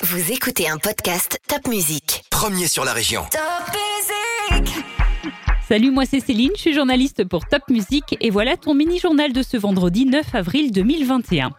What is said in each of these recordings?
Vous écoutez un podcast Top Music. Premier sur la région. Salut, moi c'est Céline, je suis journaliste pour Top Music et voilà ton mini-journal de ce vendredi 9 avril 2021.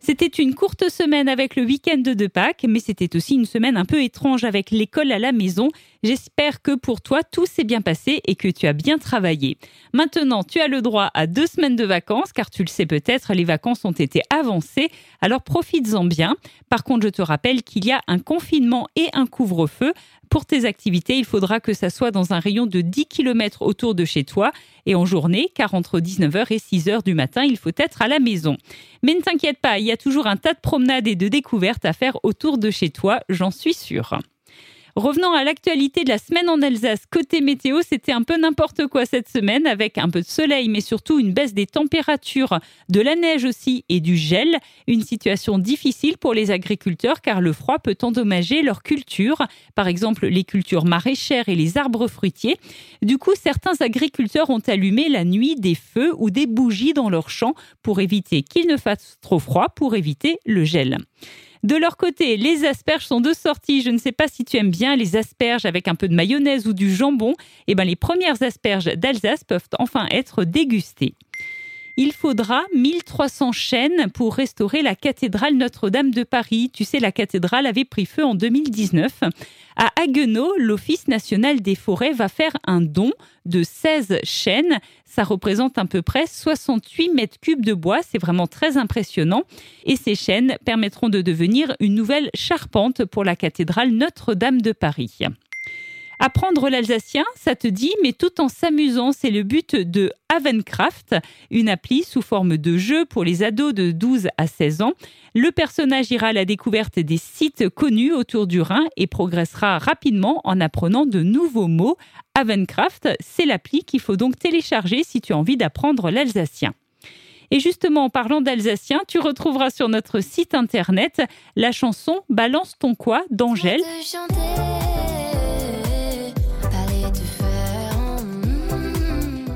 C'était une courte semaine avec le week-end de Pâques, mais c'était aussi une semaine un peu étrange avec l'école à la maison. J'espère que pour toi, tout s'est bien passé et que tu as bien travaillé. Maintenant, tu as le droit à deux semaines de vacances, car tu le sais peut-être, les vacances ont été avancées, alors profites-en bien. Par contre, je te rappelle qu'il y a un confinement et un couvre-feu. Pour tes activités, il faudra que ça soit dans un rayon de 10 km autour de chez toi et en journée, car entre 19h et 6h du matin, il faut être à la maison. Mais ne t'inquiète pas, il y a toujours un tas de promenades et de découvertes à faire autour de chez toi, j'en suis sûre. Revenons à l'actualité de la semaine en Alsace. Côté météo, c'était un peu n'importe quoi cette semaine avec un peu de soleil, mais surtout une baisse des températures, de la neige aussi et du gel. Une situation difficile pour les agriculteurs car le froid peut endommager leurs cultures, par exemple les cultures maraîchères et les arbres fruitiers. Du coup, certains agriculteurs ont allumé la nuit des feux ou des bougies dans leurs champs pour éviter qu'il ne fasse trop froid, pour éviter le gel. De leur côté, les asperges sont de sortie. Je ne sais pas si tu aimes bien les asperges avec un peu de mayonnaise ou du jambon. Eh bien, les premières asperges d'Alsace peuvent enfin être dégustées il faudra 1300 chaînes pour restaurer la cathédrale Notre-Dame de Paris. Tu sais, la cathédrale avait pris feu en 2019. À Haguenau, l'Office national des forêts va faire un don de 16 chaînes. Ça représente à peu près 68 mètres cubes de bois. C'est vraiment très impressionnant. Et ces chaînes permettront de devenir une nouvelle charpente pour la cathédrale Notre-Dame de Paris. Apprendre l'alsacien, ça te dit, mais tout en s'amusant, c'est le but de Havencraft, une appli sous forme de jeu pour les ados de 12 à 16 ans. Le personnage ira à la découverte des sites connus autour du Rhin et progressera rapidement en apprenant de nouveaux mots. Havencraft, c'est l'appli qu'il faut donc télécharger si tu as envie d'apprendre l'alsacien. Et justement, en parlant d'alsacien, tu retrouveras sur notre site internet la chanson Balance ton quoi d'Angèle.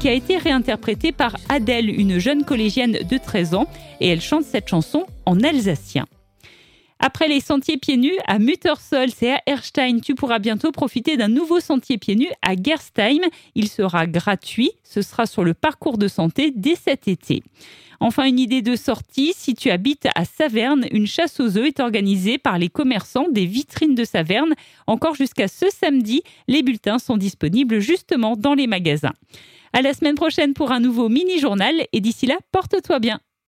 Qui a été réinterprétée par Adèle, une jeune collégienne de 13 ans, et elle chante cette chanson en alsacien. Après les sentiers pieds nus à Muttersol et à Erstein, tu pourras bientôt profiter d'un nouveau sentier pieds nus à Gerstheim. Il sera gratuit. Ce sera sur le parcours de santé dès cet été. Enfin, une idée de sortie, si tu habites à Saverne, une chasse aux œufs est organisée par les commerçants des vitrines de Saverne. Encore jusqu'à ce samedi, les bulletins sont disponibles justement dans les magasins. À la semaine prochaine pour un nouveau mini-journal et d'ici là, porte-toi bien.